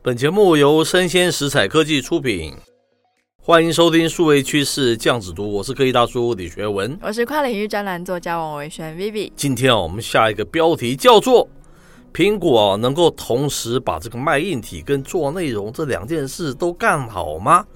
本节目由生鲜食材科技出品，欢迎收听数位趋势酱子读，我是科技大叔李学文，我是跨领域专栏作家王维轩 Vivi。今天啊，我们下一个标题叫做“苹果能够同时把这个卖硬体跟做内容这两件事都干好吗？”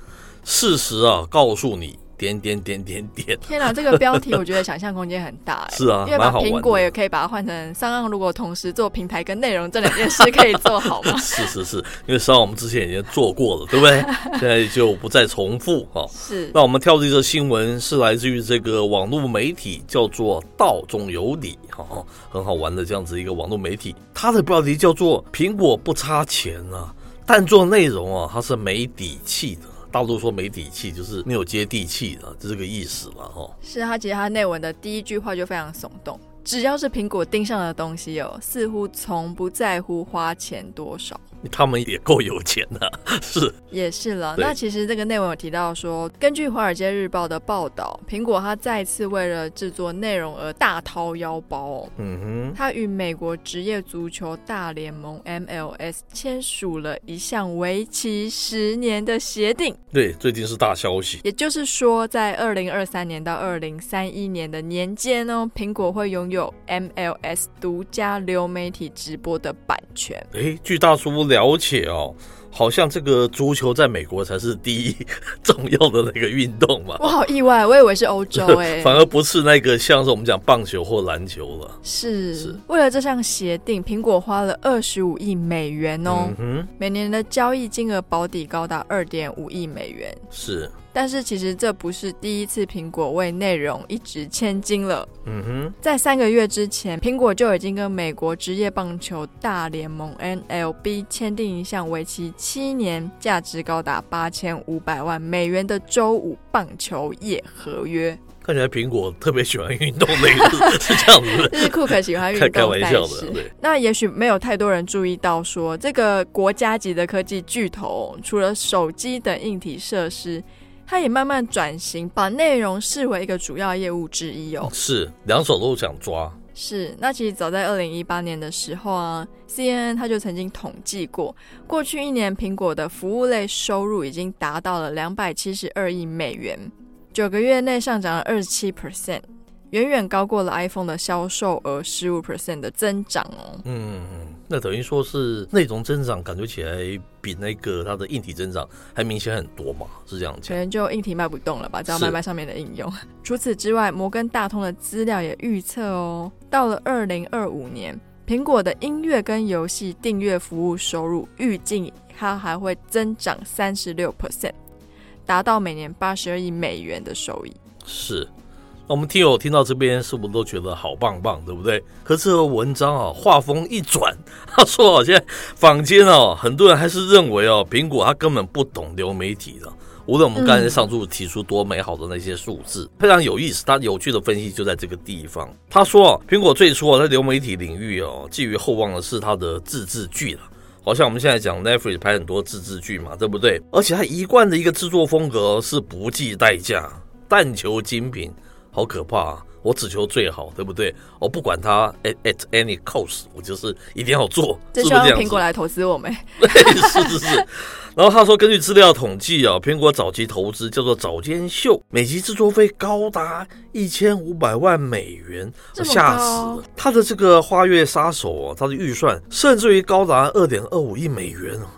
事实啊，告诉你。点点点点点！天哪，这个标题我觉得想象空间很大哎。是啊，因为把苹果也可以把它换成商岸，如果同时做平台跟内容这两件事可以做好吗？是是是，因为商岸我们之前已经做过了，对不对？现在就不再重复哈。是。那我们跳的这个新闻是来自于这个网络媒体，叫做道中有理哈，很好玩的这样子一个网络媒体，它的标题叫做“苹果不差钱啊，但做内容啊，它是没底气的”。大陆说没底气，就是没有接地气的，就这个意思了哈。是他其实他内文的第一句话就非常耸动，只要是苹果盯上的东西哦，似乎从不在乎花钱多少。他们也够有钱的，是也是了。那其实这个内文有提到说，根据《华尔街日报》的报道，苹果它再次为了制作内容而大掏腰包哦。嗯哼，它与美国职业足球大联盟 MLS 签署了一项为期十年的协定。对，最近是大消息。也就是说，在二零二三年到二零三一年的年间呢，苹果会拥有 MLS 独家流媒体直播的版权。哎，据大书屋。了解哦，好像这个足球在美国才是第一 重要的那个运动嘛。我好意外，我以为是欧洲哎，反而不是那个像是我们讲棒球或篮球了。是，是为了这项协定，苹果花了二十五亿美元哦，嗯哼，每年的交易金额保底高达二点五亿美元。是。但是其实这不是第一次苹果为内容一掷千金了。嗯哼，在三个月之前，苹果就已经跟美国职业棒球大联盟 （NLB） 签订一项为期七年、价值高达八千五百万美元的周五棒球业合约。看起来苹果特别喜欢运动类的，是这样子。是库克喜欢运动，开玩笑的。对，那也许没有太多人注意到说，说这个国家级的科技巨头，除了手机等硬体设施。他也慢慢转型，把内容视为一个主要业务之一哦。是，两手都想抓。是，那其实早在二零一八年的时候啊，CNN 他就曾经统计过，过去一年苹果的服务类收入已经达到了两百七十二亿美元，九个月内上涨了二十七 percent。远远高过了 iPhone 的销售额十五 percent 的增长哦。嗯，那等于说是内容增长，感觉起来比那个它的硬体增长还明显很多嘛？是这样讲？可能就硬体卖不动了吧，只要卖卖上面的应用。除此之外，摩根大通的资料也预测哦，到了二零二五年，苹果的音乐跟游戏订阅服务收入预计它还会增长三十六 percent，达到每年八十二亿美元的收益。是。那我们听友听到这边，是不是都觉得好棒棒，对不对？可是这个文章啊，画风一转，他说啊，现在坊间啊，很多人还是认为哦，苹果它根本不懂流媒体的。无论我们刚才上述提出多美好的那些数字，非常有意思。他有趣的分析就在这个地方。他说啊，苹果最初啊，在流媒体领域哦，寄予厚望的是它的自制剧了。好像我们现在讲 Netflix 拍很多自制剧嘛，对不对？而且它一贯的一个制作风格是不计代价，但求精品。好可怕啊！我只求最好，对不对？我不管它 at at any cost，我就是一定要做。这希望苹果来投资我们。是是是。然后他说，根据资料统计啊，苹果早期投资叫做早间秀，每集制作费高达一千五百万美元，吓死了。他的这个花月杀手啊，他的预算甚至于高达二点二五亿美元啊。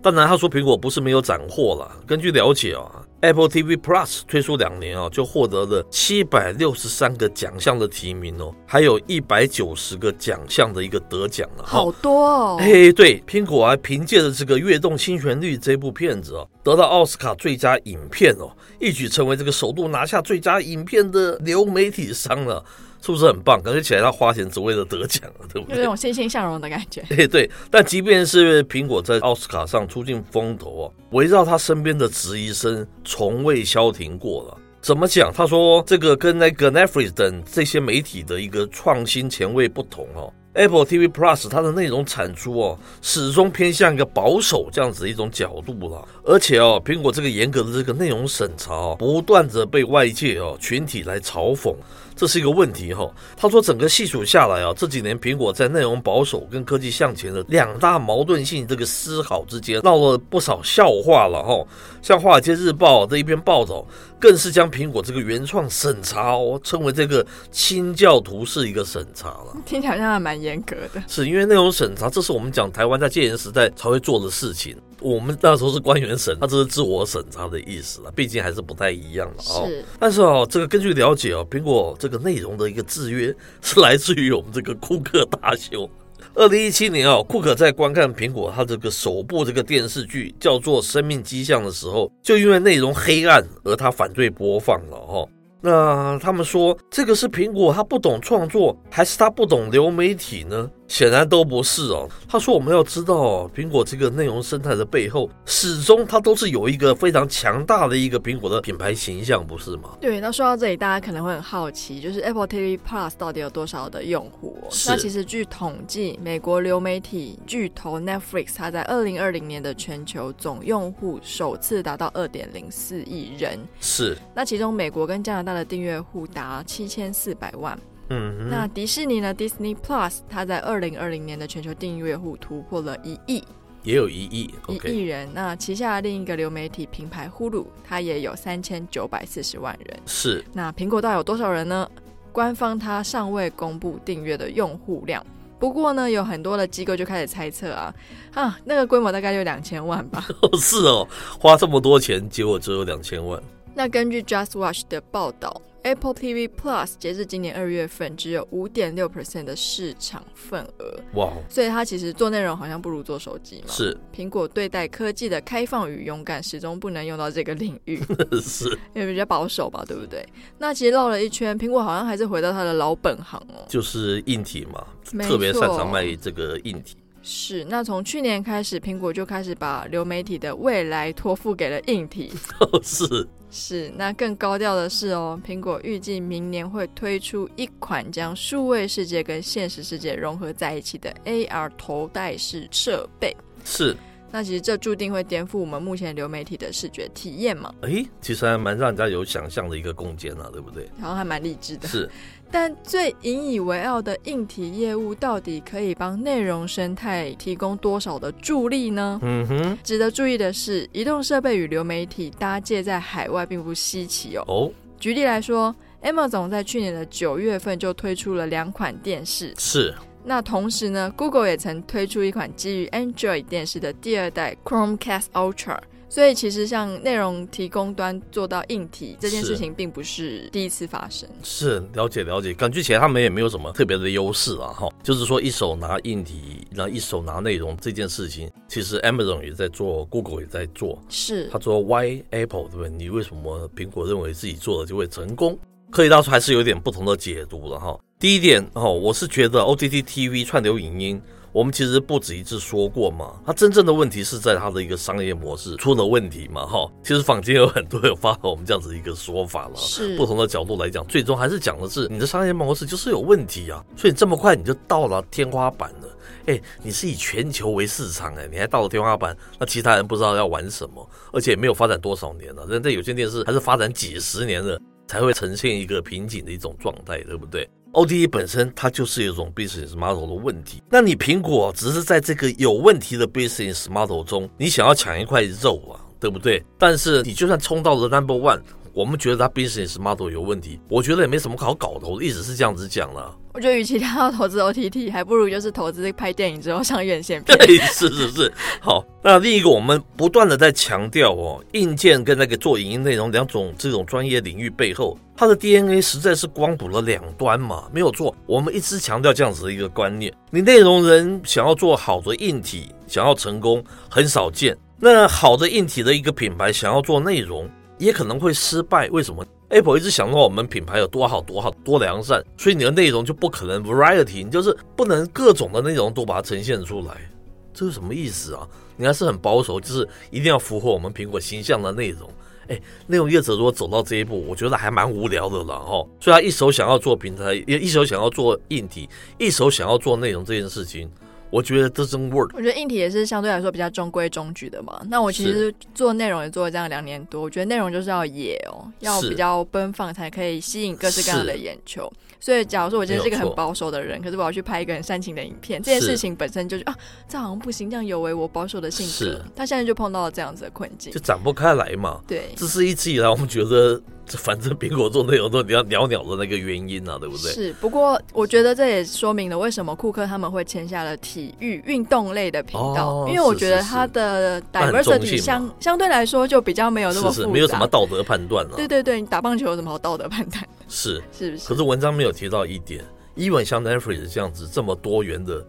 当然，他说苹果不是没有斩获了。根据了解啊。Apple TV Plus 推出两年啊，就获得了七百六十三个奖项的提名哦，还有一百九十个奖项的一个得奖了，好多哦！哎，对，苹果还凭借着这个《跃动新旋律》这部片子哦，得到奥斯卡最佳影片哦，一举成为这个首度拿下最佳影片的流媒体商了。是不是很棒？感觉起来他花钱只为了得奖，对不对？有那种欣欣向荣的感觉。对对，但即便是苹果在奥斯卡上出尽风头啊，围绕他身边的质疑声从未消停过了。怎么讲？他说这个跟那个 Netflix 等这些媒体的一个创新前卫不同哦。Apple TV Plus 它的内容产出哦，始终偏向一个保守这样子的一种角度了。而且哦，苹果这个严格的这个内容审查哦，不断的被外界哦群体来嘲讽。这是一个问题哈。他说，整个细数下来啊，这几年苹果在内容保守跟科技向前的两大矛盾性这个思考之间闹了不少笑话了哈。像《华尔街日报》这一篇报道，更是将苹果这个原创审查哦称为这个清教徒式一个审查了。听起来好像还蛮严格的。是因为内容审查，这是我们讲台湾在戒严时代才会做的事情。我们那时候是官员审，他这是自我审查的意思了，毕竟还是不太一样了哦。是，但是哦，这个根据了解哦，苹果这个内容的一个制约是来自于我们这个库克大修。二零一七年哦，库克在观看苹果他这个首部这个电视剧叫做《生命迹象》的时候，就因为内容黑暗而他反对播放了哈。那他们说，这个是苹果他不懂创作，还是他不懂流媒体呢？显然都不是哦。他说：“我们要知道，苹果这个内容生态的背后，始终它都是有一个非常强大的一个苹果的品牌形象，不是吗？”对。那说到这里，大家可能会很好奇，就是 Apple TV Plus 到底有多少的用户哦？那其实据统计，美国流媒体巨头 Netflix，它在二零二零年的全球总用户首次达到二点零四亿人。是。那其中，美国跟加拿大的订阅户达七千四百万。嗯，那迪士尼呢？Disney Plus，它在二零二零年的全球订阅户突破了一亿，也有一亿一亿人。那旗下另一个流媒体品牌 Hulu，它也有三千九百四十万人。是。那苹果到底有多少人呢？官方它尚未公布订阅的用户量，不过呢，有很多的机构就开始猜测啊，啊，那个规模大概就两千万吧。是哦，花这么多钱，结果只有两千万。那根据 Just Watch 的报道。Apple TV Plus 截至今年二月份，只有五点六 percent 的市场份额。哇！所以它其实做内容好像不如做手机嘛。是。苹果对待科技的开放与勇敢，始终不能用到这个领域。是。因为比较保守吧，对不对？那其实绕了一圈，苹果好像还是回到它的老本行哦，就是硬体嘛，错特别擅长卖这个硬体。是。那从去年开始，苹果就开始把流媒体的未来托付给了硬体。是。是，那更高调的是哦，苹果预计明年会推出一款将数位世界跟现实世界融合在一起的 AR 头戴式设备。是，那其实这注定会颠覆我们目前流媒体的视觉体验嘛？诶，其实还蛮让人家有想象的一个空间啊，对不对？然后还蛮励志的。是。但最引以为傲的硬体业务，到底可以帮内容生态提供多少的助力呢？嗯哼，值得注意的是，移动设备与流媒体搭界在海外并不稀奇哦。哦，举例来说，Amazon 在去年的九月份就推出了两款电视。是。那同时呢，Google 也曾推出一款基于 Android 电视的第二代 Chromecast Ultra。所以其实像内容提供端做到硬体这件事情，并不是第一次发生。是，了解了解，感觉起来他们也没有什么特别的优势啊，哈。就是说一手拿硬体，然后一手拿内容这件事情，其实 Amazon 也在做，Google 也在做。是，他说 Why Apple 对不对？你为什么苹果认为自己做的就会成功？可以到时候还是有点不同的解读了哈。第一点哦，我是觉得 OTT TV 串流影音。我们其实不止一次说过嘛，它真正的问题是在它的一个商业模式出了问题嘛，哈。其实坊间有很多有发表我们这样子一个说法了，是。不同的角度来讲，最终还是讲的是你的商业模式就是有问题啊，所以这么快你就到了天花板了，哎，你是以全球为市场，哎，你还到了天花板，那其他人不知道要玩什么，而且也没有发展多少年了，人家有线电视还是发展几十年了才会呈现一个瓶颈的一种状态，对不对 ODE 本身它就是一种 business model 的问题，那你苹果只是在这个有问题的 business model 中，你想要抢一块肉啊，对不对？但是你就算冲到了 number one，我们觉得他 business model 有问题，我觉得也没什么好搞的，我一直是这样子讲了。我觉得，与其他要投资 OTT，还不如就是投资拍电影之后上院线片。对，是是是。好，那另一个我们不断的在强调哦，硬件跟那个做影音内容两种这种专业领域背后，它的 DNA 实在是光谱了两端嘛，没有错。我们一直强调这样子的一个观念：你内容人想要做好的硬体，想要成功很少见。那好的硬体的一个品牌想要做内容，也可能会失败。为什么？Apple 一直想到我们品牌有多好多好多良善，所以你的内容就不可能 variety，你就是不能各种的内容都把它呈现出来，这是什么意思啊？你还是很保守，就是一定要符合我们苹果形象的内容。哎，内容业者如果走到这一步，我觉得还蛮无聊的了哈。所以他一手想要做平台，也一手想要做硬体，一手想要做内容这件事情，我觉得 doesn't work。我觉得硬体也是相对来说比较中规中矩的嘛。那我其实做内容也做了这样两年多，我觉得内容就是要野哦，要比较奔放，才可以吸引各式各样的眼球。所以，假如说我今天是一个很保守的人，可是我要去拍一个很煽情的影片，这件事情本身就是啊，这好像不行，这样有违我保守的性格。他现在就碰到了这样子的困境，就展不开来嘛。对，这是一直以来我们觉得。反正苹果做内容都比较鸟鸟的那个原因啊，对不对？是，不过我觉得这也说明了为什么库克他们会签下了体育运动类的频道，哦，因为我觉得他的 diversity 相相对来说就比较没有那么复杂，是是没有什么道德判断了，啊。对对对，你打棒球有什么好道德判断？是是不是？可是文章没有提到一点，even 像 Netflix 这样子这么多元的。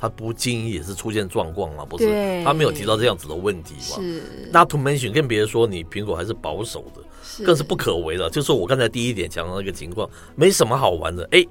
他不经意也是出现状况嘛，不是？他没有提到这样子的问题嘛？是。Not to mention，更别说你苹果还是保守的，是更是不可为的。就是我刚才第一点讲的那个情况，没什么好玩的。哎，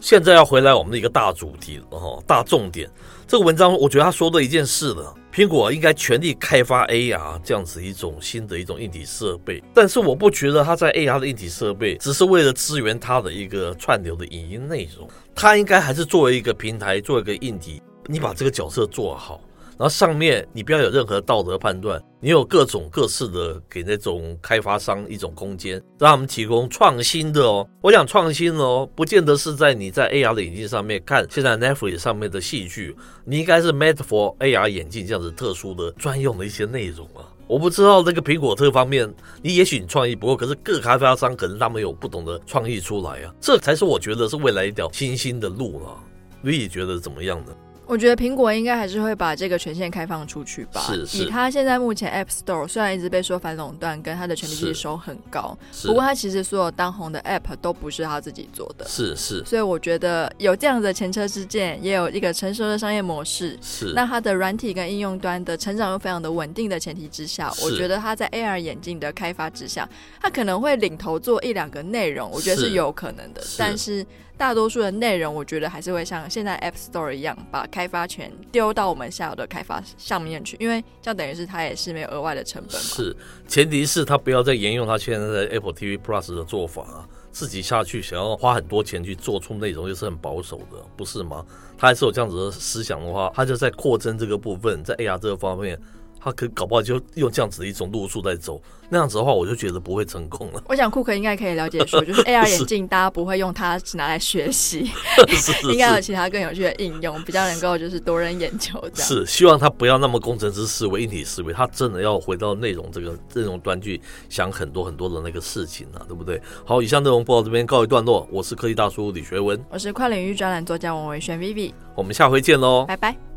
现在要回来我们的一个大主题了哈，大重点。这个文章我觉得他说的一件事了，苹果应该全力开发 AR 这样子一种新的一种硬体设备，但是我不觉得它在 AR 的硬体设备只是为了支援它的一个串流的影音内容，它应该还是作为一个平台，作为一个硬体，你把这个角色做好。然后上面你不要有任何道德判断，你有各种各式的给那种开发商一种空间，让他们提供创新的哦。我想创新哦，不见得是在你在 AR 的眼镜上面看现在 Netflix 上面的戏剧，你应该是 made for AR 眼镜这样子特殊的专用的一些内容啊。我不知道这个苹果这方面，你也许你创意不够，可是各开发商可能他们有不同的创意出来啊，这才是我觉得是未来一条新兴的路了。你觉得怎么样呢？我觉得苹果应该还是会把这个权限开放出去吧。是是。以它现在目前 App Store 虽然一直被说反垄断，跟它的权利金收很高，不过它其实所有当红的 App 都不是他自己做的。是是。所以我觉得有这样的前车之鉴，也有一个成熟的商业模式。是。那它的软体跟应用端的成长又非常的稳定的前提之下，我觉得它在 AR 眼镜的开发之下，它可能会领头做一两个内容，我觉得是有可能的。是。但是。大多数的内容，我觉得还是会像现在 App Store 一样，把开发权丢到我们下游的开发上面去，因为这样等于是它也是没有额外的成本。是，前提是他不要再沿用他现在的 Apple TV Plus 的做法啊，自己下去想要花很多钱去做出内容，又是很保守的，不是吗？他还是有这样子的思想的话，他就在扩增这个部分，在 AR 这个方面。他可搞不好就用这样子的一种路数在走，那样子的话，我就觉得不会成功了。我想库克应该可以了解说，就是 AR 眼镜大家不会用它只拿来学习，应该有其他更有趣的应用，比较能够就是夺人眼球这样。是，希望他不要那么工程师思维、硬体思维，他真的要回到内容这个内容端去想很多很多的那个事情啊，对不对？好，以上内容播到这边告一段落，我是科技大叔李学文，我是跨领域专栏作家王维轩 Vivi，我们下回见喽，拜拜。